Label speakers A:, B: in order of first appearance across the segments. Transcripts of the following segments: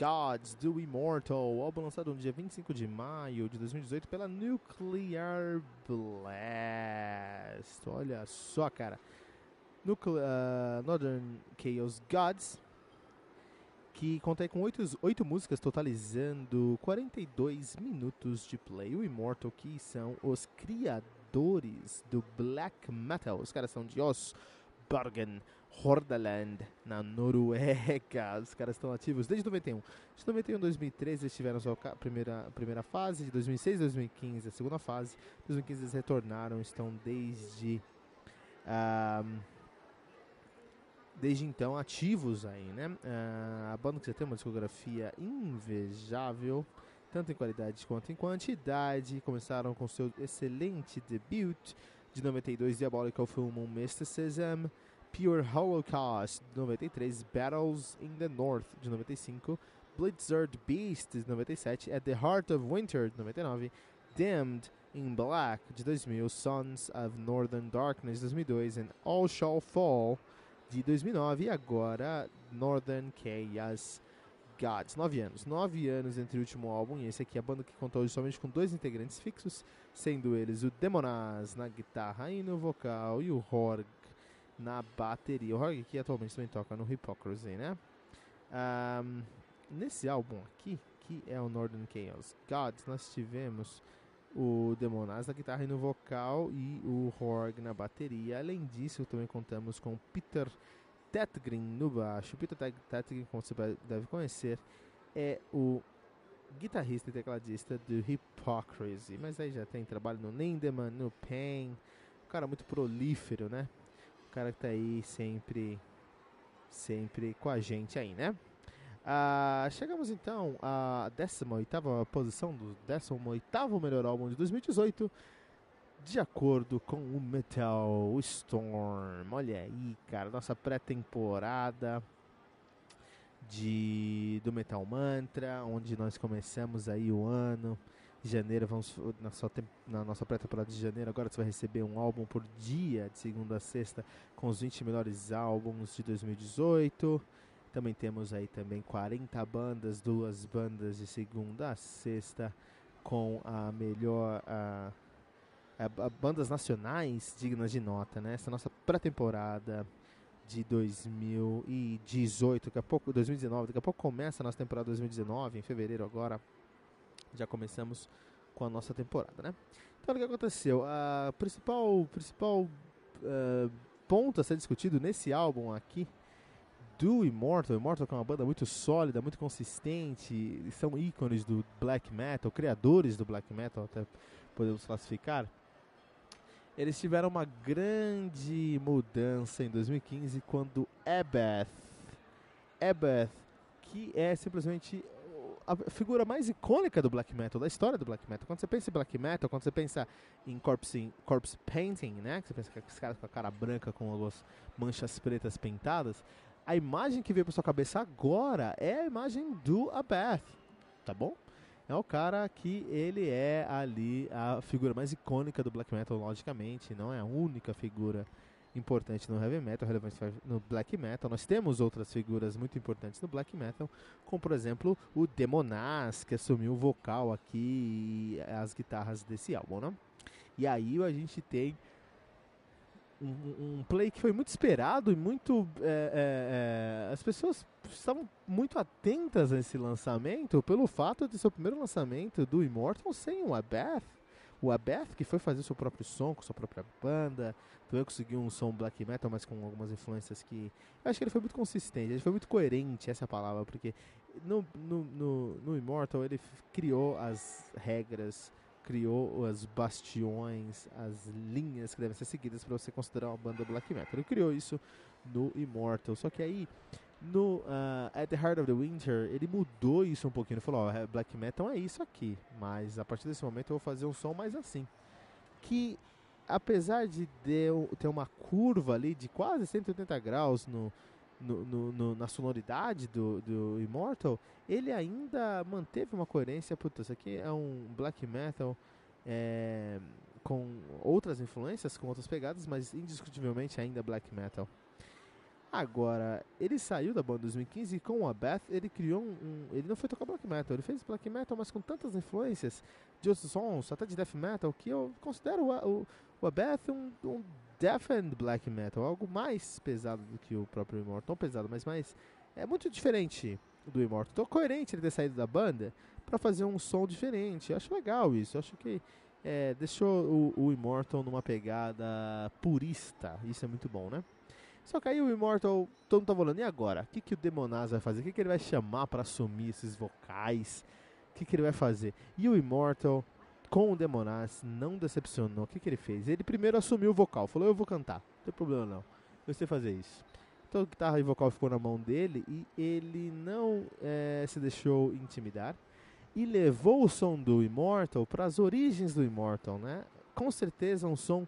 A: Gods do Immortal, álbum lançado no dia 25 de maio de 2018 pela Nuclear Blast. Olha só, cara. Nucle uh, Northern Chaos Gods, que conta com 8, 8 músicas, totalizando 42 minutos de play. O Immortal, que são os criadores do black metal. Os caras são de Osborgen. Hordaland, na Noruega. Os caras estão ativos desde 91. De 91 a 2013 eles tiveram sua primeira, primeira fase, de 2006 a 2015 a segunda fase. De 2015 eles retornaram, estão desde. Um, desde então ativos aí, né? Uh, a banda que já tem uma discografia invejável, tanto em qualidade quanto em quantidade. Começaram com seu excelente debut de 92, Diabolical Moon Mysticism. Pure Holocaust, de 93, Battles in the North, de 95, Blizzard Beast, de 97, At the Heart of Winter, de 99, Damned in Black, de 2000, Sons of Northern Darkness, de 2002, and All Shall Fall, de 2009, e agora Northern Chaos Gods. Nove anos. Nove anos entre o último álbum e esse aqui, a banda que contou somente com dois integrantes fixos, sendo eles o Demonaz na guitarra e no vocal e o Horg na bateria. O Rogue aqui atualmente também toca no Hypocrisy, né? Um, nesse álbum aqui, que é o Northern Chaos Gods, nós tivemos o Demonaz na guitarra e no vocal e o Horg na bateria. Além disso, também contamos com Peter Tetgren no baixo. Peter Tetgren, como você deve conhecer, é o guitarrista e tecladista do Hypocrisy. Mas aí já tem trabalho no Lindemann, no Pain. Um cara muito prolífero, né? Cara que tá aí sempre, sempre com a gente aí, né? Ah, chegamos então à 18ª posição do 18º melhor álbum de 2018 de acordo com o Metal Storm. Olha aí, cara, nossa pré-temporada de do Metal Mantra, onde nós começamos aí o ano janeiro, vamos na, sua, na nossa pré-temporada de janeiro, agora você vai receber um álbum por dia, de segunda a sexta, com os 20 melhores álbuns de 2018. Também temos aí também 40 bandas, duas bandas de segunda a sexta, com a melhor. A, a, a bandas nacionais dignas de nota, né? Essa é nossa pré-temporada de 2018, daqui a pouco, 2019, daqui a pouco começa a nossa temporada 2019, em fevereiro agora já começamos com a nossa temporada, né? Então, o que aconteceu? A principal, principal uh, ponto a ser discutido nesse álbum aqui do Immortal, Immortal que é uma banda muito sólida, muito consistente, são ícones do black metal, criadores do black metal, até podemos classificar. Eles tiveram uma grande mudança em 2015 quando Ebeth, Ebeth, que é simplesmente a figura mais icônica do black metal, da história do black metal. Quando você pensa em black metal, quando você pensa em corpse, corpse painting, né? Que você pensa que esses caras com a cara branca com as manchas pretas pintadas, a imagem que veio pra sua cabeça agora é a imagem do Abath, tá bom? É o cara que ele é ali a figura mais icônica do black metal, logicamente, não é a única figura importante no heavy metal, relevante no black metal. Nós temos outras figuras muito importantes no black metal, como por exemplo o Demonaz, que assumiu o vocal aqui e as guitarras desse álbum, né? E aí a gente tem um, um, play que foi muito esperado e muito. É, é, é, as pessoas estavam muito atentas a esse lançamento pelo fato de ser o primeiro lançamento do Immortal sem o Abeth. O Abeth, que foi fazer seu próprio som com sua própria banda, também conseguiu um som black metal, mas com algumas influências que. Eu acho que ele foi muito consistente, ele foi muito coerente, essa é palavra, porque no, no, no, no Immortal ele criou as regras criou as bastiões, as linhas que devem ser seguidas para você considerar uma banda black metal. Ele criou isso no Immortal. Só que aí, no uh, At the Heart of the Winter, ele mudou isso um pouquinho. Ele falou: oh, black metal é isso aqui, mas a partir desse momento eu vou fazer um som mais assim. Que apesar de ter uma curva ali de quase 180 graus no, no, no, no, na sonoridade do, do Immortal, ele ainda manteve uma coerência. Puta, isso aqui é um black metal é, com outras influências, com outras pegadas, mas indiscutivelmente ainda black metal. Agora, ele saiu da banda em 2015 e com a Beth ele criou um, um, Ele não foi tocar black metal, ele fez black metal, mas com tantas influências de outros sons, até de death metal, que eu considero o, o, o Abeth um, um death and black metal, algo mais pesado do que o próprio Immortal. Não pesado, mas mais. É muito diferente do Immortal. Então, coerente ele ter saído da banda para fazer um som diferente. Eu acho legal isso. Eu acho que é, deixou o, o Immortal numa pegada purista. Isso é muito bom, né? Só que aí o Immortal, todo mundo tá falando, e agora? O que, que o Demonaz vai fazer? O que, que ele vai chamar para assumir esses vocais? O que, que ele vai fazer? E o Immortal com o Demonaz não decepcionou. O que, que ele fez? Ele primeiro assumiu o vocal, falou: Eu vou cantar, não tem problema não, eu sei fazer isso. Então a guitarra e vocal ficou na mão dele e ele não é, se deixou intimidar e levou o som do Immortal para as origens do Immortal, né? Com certeza um som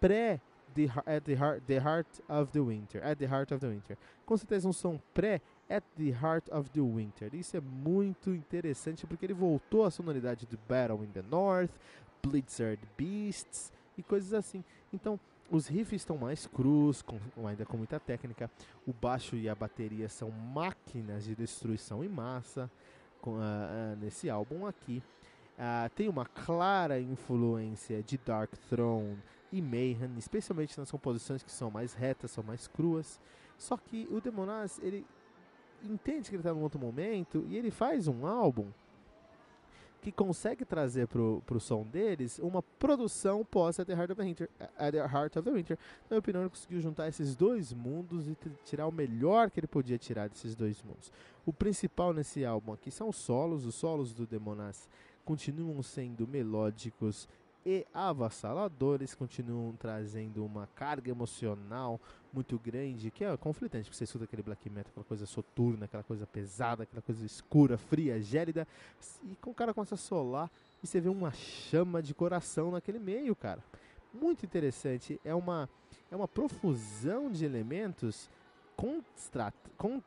A: pré the, at the heart, the heart of the winter, at the heart of the winter. Com certeza um som pré At the Heart of the Winter. Isso é muito interessante porque ele voltou à sonoridade do Battle in the North, Blizzard Beasts e coisas assim. Então, os riffs estão mais crus, com, ainda com muita técnica. O baixo e a bateria são máquinas de destruição em massa com, uh, uh, nesse álbum aqui. Uh, tem uma clara influência de Dark Throne e Mayhem, especialmente nas composições que são mais retas, são mais cruas. Só que o Demonaz, ele entende que ele está num outro momento e ele faz um álbum que consegue trazer pro, pro som deles uma produção pós At the Heart of the Winter. At the Heart of the Winter. Na minha opinião, ele conseguiu juntar esses dois mundos e tirar o melhor que ele podia tirar desses dois mundos. O principal nesse álbum aqui são os solos. Os solos do Demonas continuam sendo melódicos e avassaladores, continuam trazendo uma carga emocional muito grande, que é conflitante, porque você escuta aquele black metal, aquela coisa soturna, aquela coisa pesada, aquela coisa escura, fria, gélida, e com o cara começa a solar e você vê uma chama de coração naquele meio, cara. Muito interessante, é uma, é uma profusão de elementos constra, con,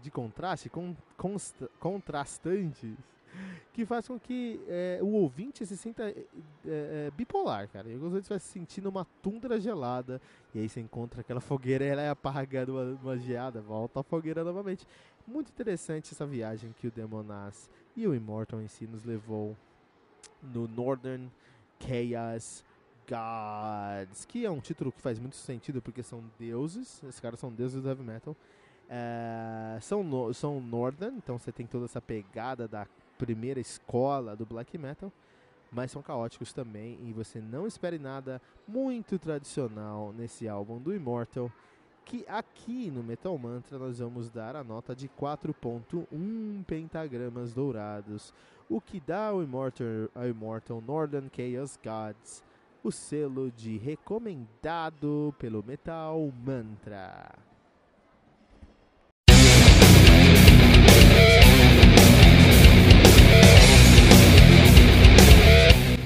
A: de contraste, con, constra, contrastantes que faz com que é, o ouvinte se sinta é, é, bipolar, cara. Eu gostaria de estar sentindo uma tundra gelada, e aí você encontra aquela fogueira, ela é apagada, uma, geada, volta a fogueira novamente. Muito interessante essa viagem que o Demonaz e o Immortal em si nos levou no Northern Chaos Gods, que é um título que faz muito sentido porque são deuses, esses caras são deuses do heavy metal. É, são, no, são Northern, então você tem toda essa pegada da primeira escola do black metal, mas são caóticos também e você não espere nada muito tradicional nesse álbum do Immortal, que aqui no Metal Mantra nós vamos dar a nota de 4.1 pentagramas dourados, o que dá ao Immortal, ao Immortal Northern Chaos Gods o selo de recomendado pelo Metal Mantra.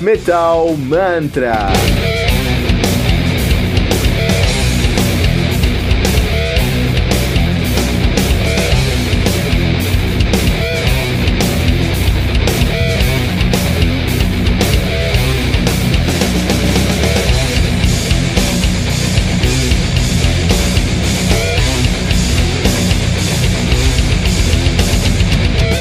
A: Metal Mantra.